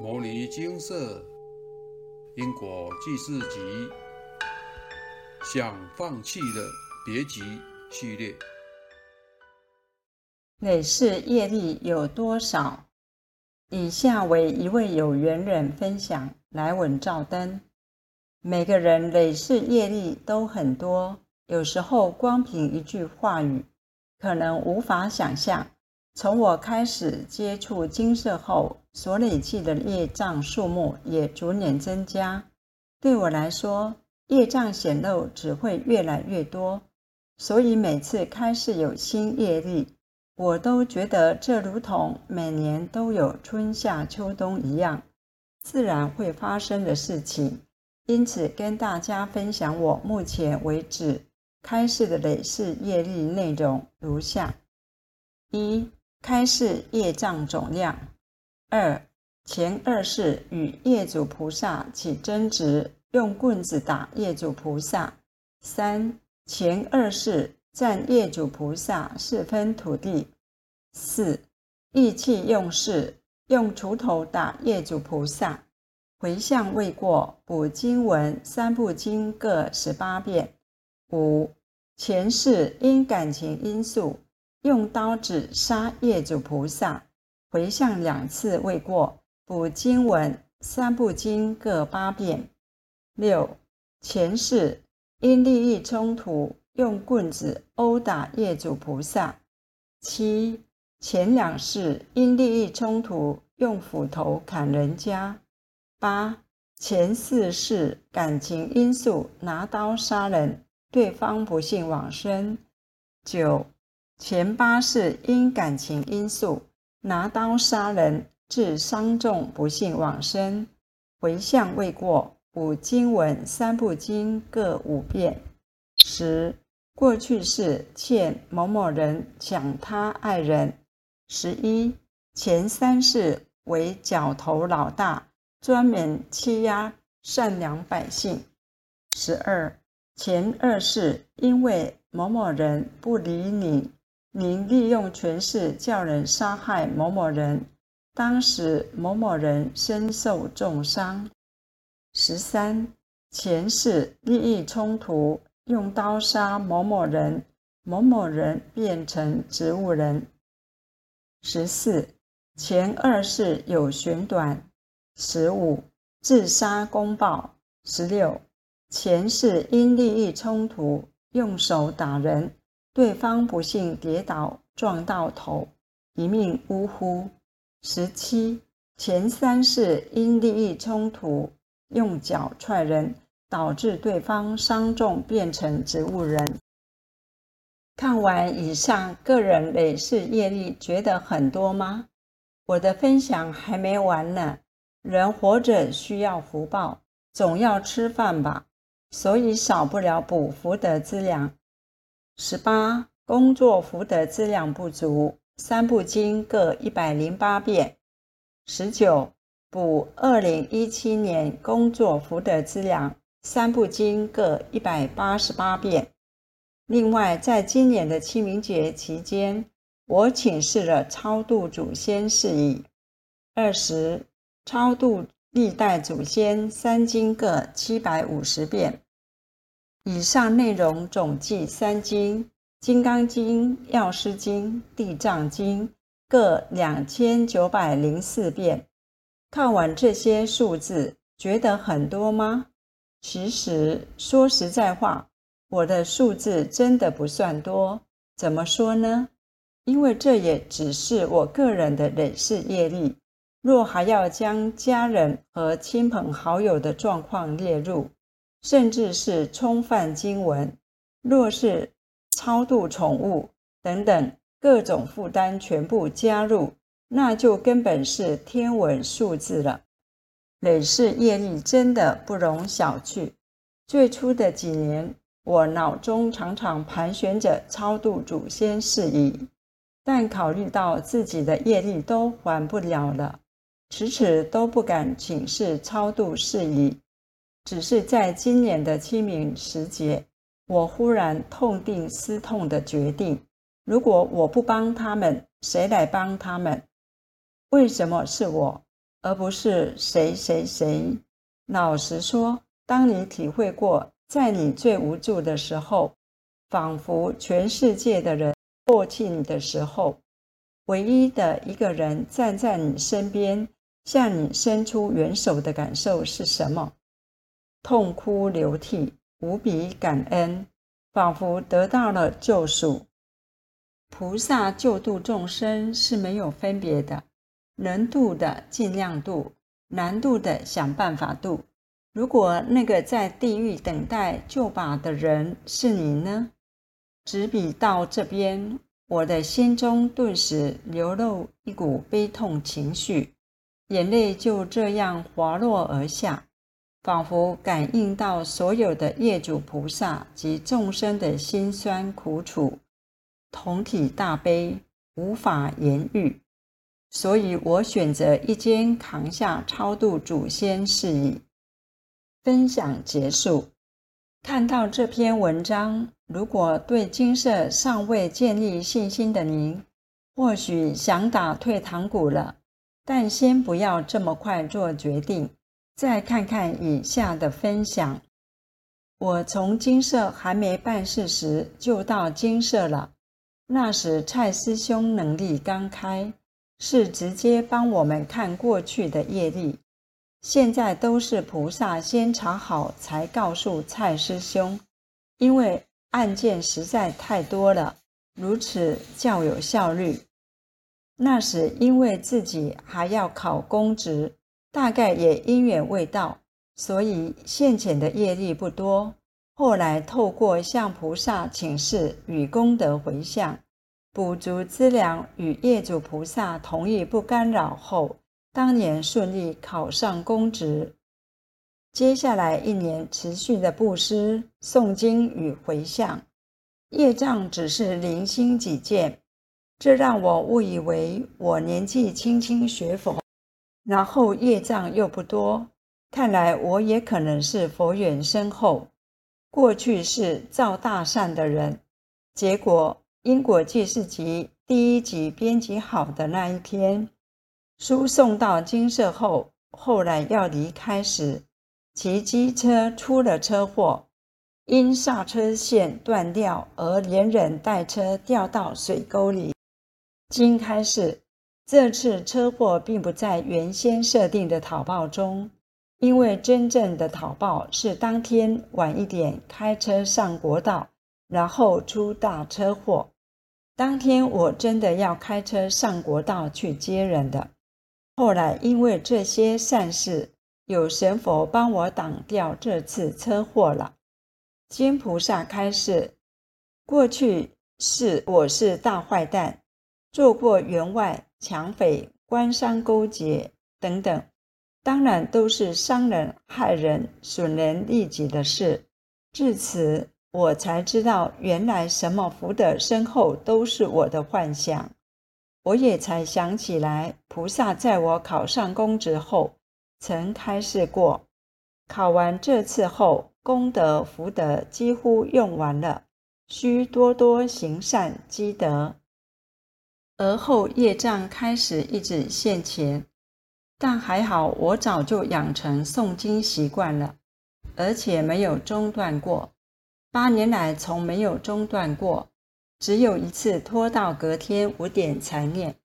《摩尼金色因果记事集》想放弃的别急系列。累世业力有多少？以下为一位有缘人分享来稳照灯。每个人累世业力都很多，有时候光凭一句话语，可能无法想象。从我开始接触金色后。所累积的业障数目也逐年增加，对我来说，业障显露只会越来越多。所以每次开始有新业力，我都觉得这如同每年都有春夏秋冬一样，自然会发生的事情。因此，跟大家分享我目前为止开示的累世业力内容如下：一、开示业障总量。二前二世与业主菩萨起争执，用棍子打业主菩萨。三前二世占业主菩萨四分土地。四意气用事，用锄头打业主菩萨。回向未过，补经文三部经各十八遍。五前世因感情因素，用刀子杀业主菩萨。回向两次未过，补经文三部经各八遍。六前世因利益冲突，用棍子殴打业主菩萨。七前两世因利益冲突，用斧头砍人家。八前四世感情因素，拿刀杀人，对方不幸往生。九前八世因感情因素。拿刀杀人，致伤重不幸往生。回向未过，补经文三部经各五遍。十过去世欠某某人抢他爱人。十一前三世为角头老大，专门欺压善良百姓。十二前二世因为某某人不理你。您利用权势叫人杀害某某人，当时某某人身受重伤。十三前世利益冲突，用刀杀某某人，某某人变成植物人。十四前二世有悬短。十五自杀公报。十六前世因利益冲突，用手打人。对方不幸跌倒撞到头，一命呜呼。十七前三世因利益冲突，用脚踹人，导致对方伤重，变成植物人。看完以上个人累世业力，觉得很多吗？我的分享还没完呢。人活着需要福报，总要吃饭吧，所以少不了补福德资粮。十八工作福德资量不足，三部经各一百零八遍。十九补二零一七年工作福德资量，三部经各一百八十八遍。另外，在今年的清明节期间，我请示了超度祖先事宜。二十超度历代祖先三经各七百五十遍。以上内容总计三经：《金刚经》《药师经》《地藏经》各两千九百零四遍。看完这些数字，觉得很多吗？其实说实在话，我的数字真的不算多。怎么说呢？因为这也只是我个人的累世业力。若还要将家人和亲朋好友的状况列入，甚至是冲犯经文，若是超度宠物等等各种负担全部加入，那就根本是天文数字了。累世业力真的不容小觑。最初的几年，我脑中常常盘旋着超度祖先事宜，但考虑到自己的业力都还不了了，迟迟都不敢请示超度事宜。只是在今年的清明时节，我忽然痛定思痛的决定：如果我不帮他们，谁来帮他们？为什么是我，而不是谁谁谁。老实说，当你体会过，在你最无助的时候，仿佛全世界的人唾弃你的时候，唯一的一个人站在你身边，向你伸出援手的感受是什么？痛哭流涕，无比感恩，仿佛得到了救赎。菩萨救度众生是没有分别的，能度的尽量度，难度的想办法度。如果那个在地狱等待救拔的人是你呢？执笔到这边，我的心中顿时流露一股悲痛情绪，眼泪就这样滑落而下，仿佛感应到所有的业主菩萨及众生的辛酸苦楚。同体大悲，无法言喻，所以我选择一肩扛下超度祖先事宜。分享结束。看到这篇文章，如果对金色尚未建立信心的您，或许想打退堂鼓了。但先不要这么快做决定，再看看以下的分享。我从金色还没办事时就到金色了。那时蔡师兄能力刚开，是直接帮我们看过去的业力。现在都是菩萨先查好才告诉蔡师兄，因为案件实在太多了，如此较有效率。那时因为自己还要考公职，大概也因缘未到，所以现前的业力不多。后来透过向菩萨请示与功德回向，补足资粮，与业主菩萨同意不干扰后，当年顺利考上公职。接下来一年持续的布施、诵经与回向，业障只是零星几件，这让我误以为我年纪轻轻学佛，然后业障又不多，看来我也可能是佛缘深厚。过去是造大善的人，结果因果记事集第一集编辑好的那一天，书送到金色后，后来要离开时，骑机车出了车祸，因刹车线断掉而连人带车掉到水沟里。经开始，这次车祸并不在原先设定的讨报中。因为真正的讨报是当天晚一点开车上国道，然后出大车祸。当天我真的要开车上国道去接人的。后来因为这些善事，有神佛帮我挡掉这次车祸了。金菩萨开示：过去是我是大坏蛋，做过员外、抢匪、官商勾结等等。当然都是伤人、害人、损人利己的事。至此，我才知道，原来什么福德深厚都是我的幻想。我也才想起来，菩萨在我考上公职后，曾开示过：考完这次后，功德福德几乎用完了，需多多行善积德。而后业障开始一直现前。但还好，我早就养成诵经习惯了，而且没有中断过。八年来从没有中断过，只有一次拖到隔天五点才念。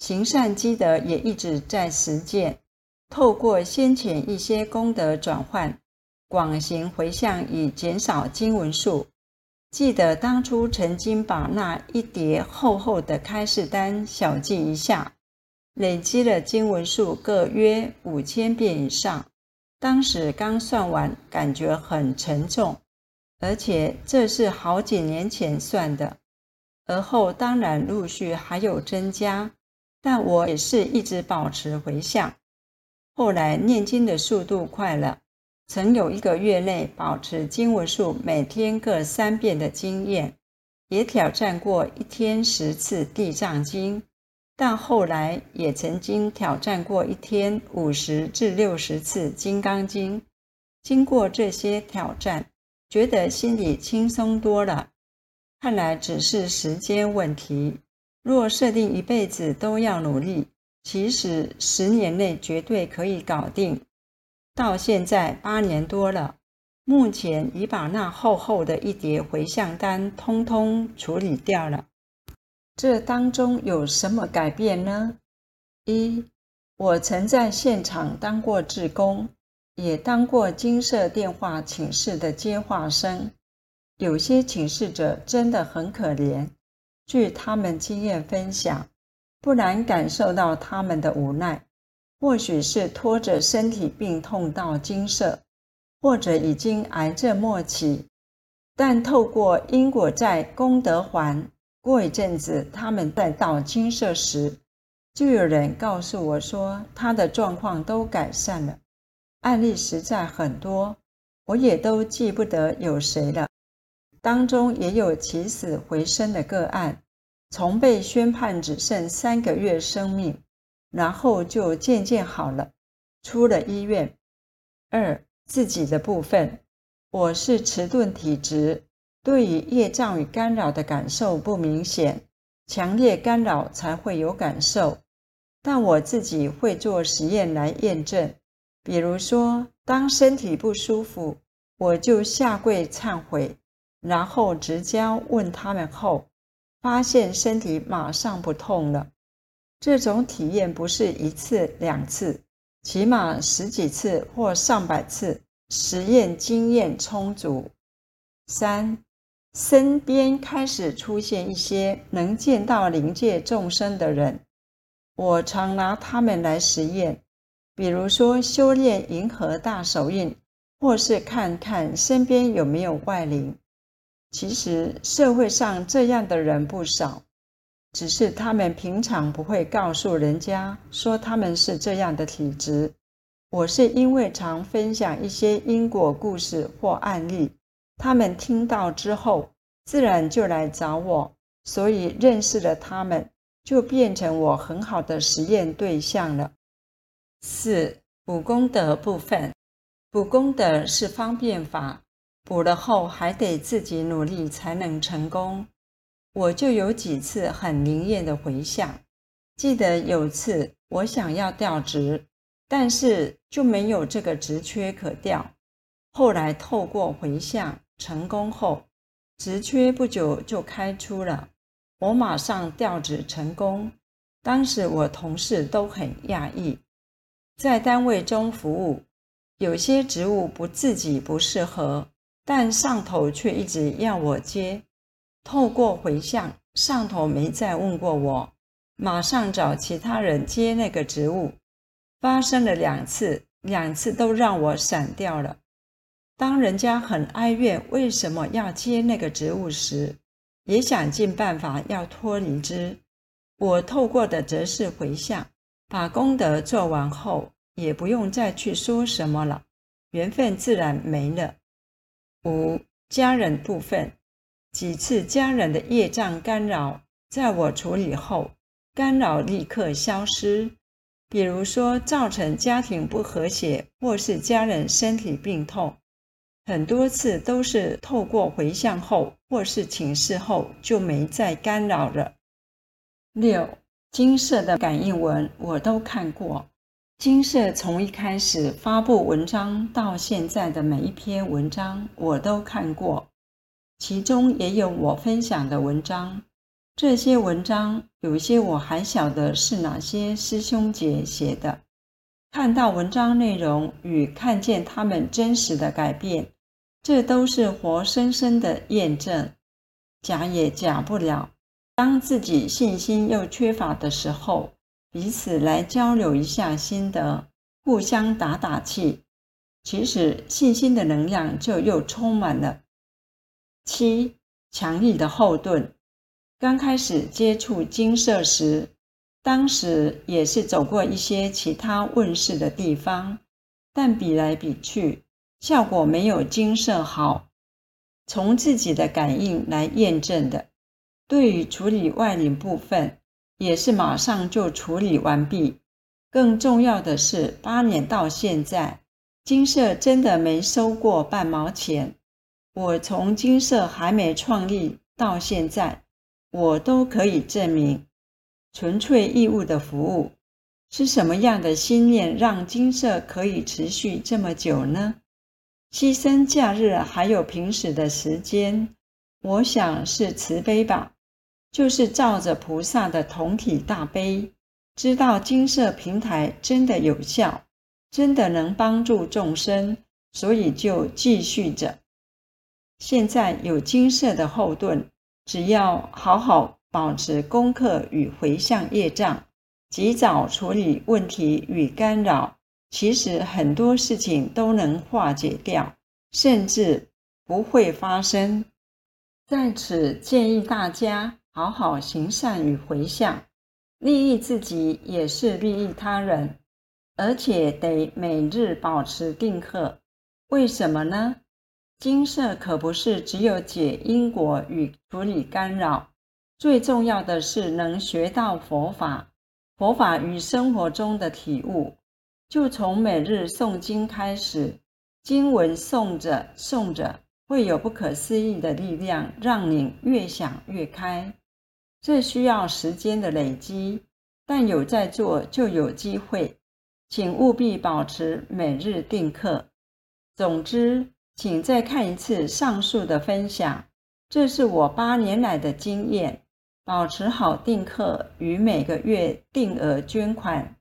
行善积德也一直在实践，透过先前一些功德转换，广行回向以减少经文数。记得当初曾经把那一叠厚厚的开示单小记一下。累积了经文数各约五千遍以上，当时刚算完，感觉很沉重，而且这是好几年前算的。而后当然陆续还有增加，但我也是一直保持回向。后来念经的速度快了，曾有一个月内保持经文数每天各三遍的经验，也挑战过一天十次地藏经。但后来也曾经挑战过一天五十至六十次《金刚经》，经过这些挑战，觉得心里轻松多了。看来只是时间问题。若设定一辈子都要努力，其实十年内绝对可以搞定。到现在八年多了，目前已把那厚厚的一叠回向单通通处理掉了。这当中有什么改变呢？一，我曾在现场当过志工，也当过金色电话请示的接话生。有些请示者真的很可怜，据他们经验分享，不难感受到他们的无奈。或许是拖着身体病痛到金色，或者已经癌症末期，但透过因果债功德还，过一阵子他们再到金色时，就有人告诉我说他的状况都改善了。案例实在很多，我也都记不得有谁了。当中也有起死回生的个案，从被宣判只剩三个月生命，然后就渐渐好了，出了医院。二自己的部分，我是迟钝体质，对于业障与干扰的感受不明显，强烈干扰才会有感受。但我自己会做实验来验证，比如说当身体不舒服，我就下跪忏悔。然后直交问他们后，发现身体马上不痛了。这种体验不是一次两次，起码十几次或上百次，实验经验充足。三，身边开始出现一些能见到灵界众生的人，我常拿他们来实验，比如说修炼银河大手印，或是看看身边有没有外灵。其实社会上这样的人不少，只是他们平常不会告诉人家说他们是这样的体质。我是因为常分享一些因果故事或案例，他们听到之后自然就来找我，所以认识了他们，就变成我很好的实验对象了。四补功德部分，补功德是方便法。补了后还得自己努力才能成功。我就有几次很灵验的回向，记得有次我想要调职，但是就没有这个职缺可调。后来透过回向成功后，职缺不久就开出了，我马上调职成功。当时我同事都很讶异，在单位中服务，有些职务不自己不适合。但上头却一直要我接，透过回向，上头没再问过我，马上找其他人接那个职务。发生了两次，两次都让我闪掉了。当人家很哀怨为什么要接那个职务时，也想尽办法要脱离之。我透过的则是回向，把功德做完后，也不用再去说什么了，缘分自然没了。五家人部分，几次家人的业障干扰，在我处理后，干扰立刻消失。比如说，造成家庭不和谐，或是家人身体病痛，很多次都是透过回向后，或是请示后，就没再干扰了。六金色的感应文，我都看过。金色从一开始发布文章到现在的每一篇文章，我都看过，其中也有我分享的文章。这些文章有些我还晓得是哪些师兄姐写的。看到文章内容与看见他们真实的改变，这都是活生生的验证，假也假不了。当自己信心又缺乏的时候。彼此来交流一下心得，互相打打气，其实信心的能量就又充满了。七强力的后盾。刚开始接触金色时，当时也是走过一些其他问世的地方，但比来比去，效果没有金色好。从自己的感应来验证的。对于处理外领部分。也是马上就处理完毕。更重要的是，八年到现在，金色真的没收过半毛钱。我从金色还没创立到现在，我都可以证明，纯粹义务的服务，是什么样的心念让金色可以持续这么久呢？牺牲假日还有平时的时间，我想是慈悲吧，就是照着菩萨的同体大悲，知道金色平台真的有效，真的能帮助众生，所以就继续着。现在有金色的后盾，只要好好保持功课与回向业障，及早处理问题与干扰，其实很多事情都能化解掉，甚至不会发生。在此建议大家好好行善与回向，利益自己也是利益他人，而且得每日保持定课。为什么呢？金色可不是只有解因果与处理干扰，最重要的是能学到佛法，佛法与生活中的体悟。就从每日诵经开始，经文诵着诵着，会有不可思议的力量，让你越想越开。这需要时间的累积，但有在做就有机会，请务必保持每日定课。总之。请再看一次上述的分享，这是我八年来的经验。保持好定课与每个月定额捐款，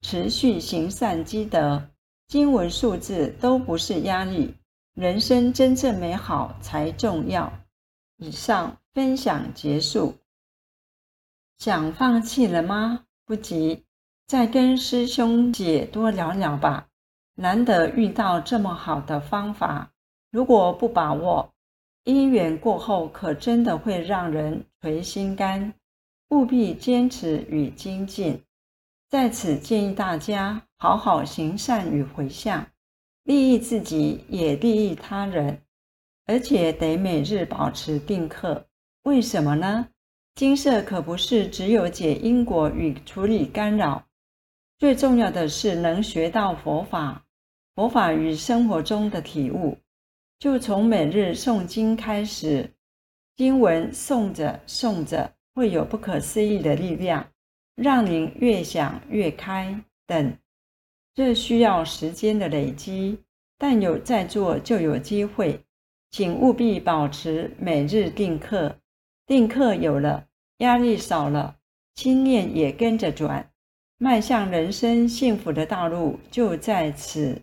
持续行善积德，经文数字都不是压力，人生真正美好才重要。以上分享结束，想放弃了吗？不急，再跟师兄姐多聊聊吧。难得遇到这么好的方法，如果不把握，因缘过后可真的会让人垂心肝。务必坚持与精进。在此建议大家好好行善与回向，利益自己也利益他人，而且得每日保持定课。为什么呢？金色可不是只有解因果与处理干扰，最重要的是能学到佛法。佛法与生活中的体悟，就从每日诵经开始。经文诵着诵着，会有不可思议的力量，让您越想越开。等，这需要时间的累积，但有在做就有机会。请务必保持每日定课，定课有了，压力少了，心念也跟着转，迈向人生幸福的道路就在此。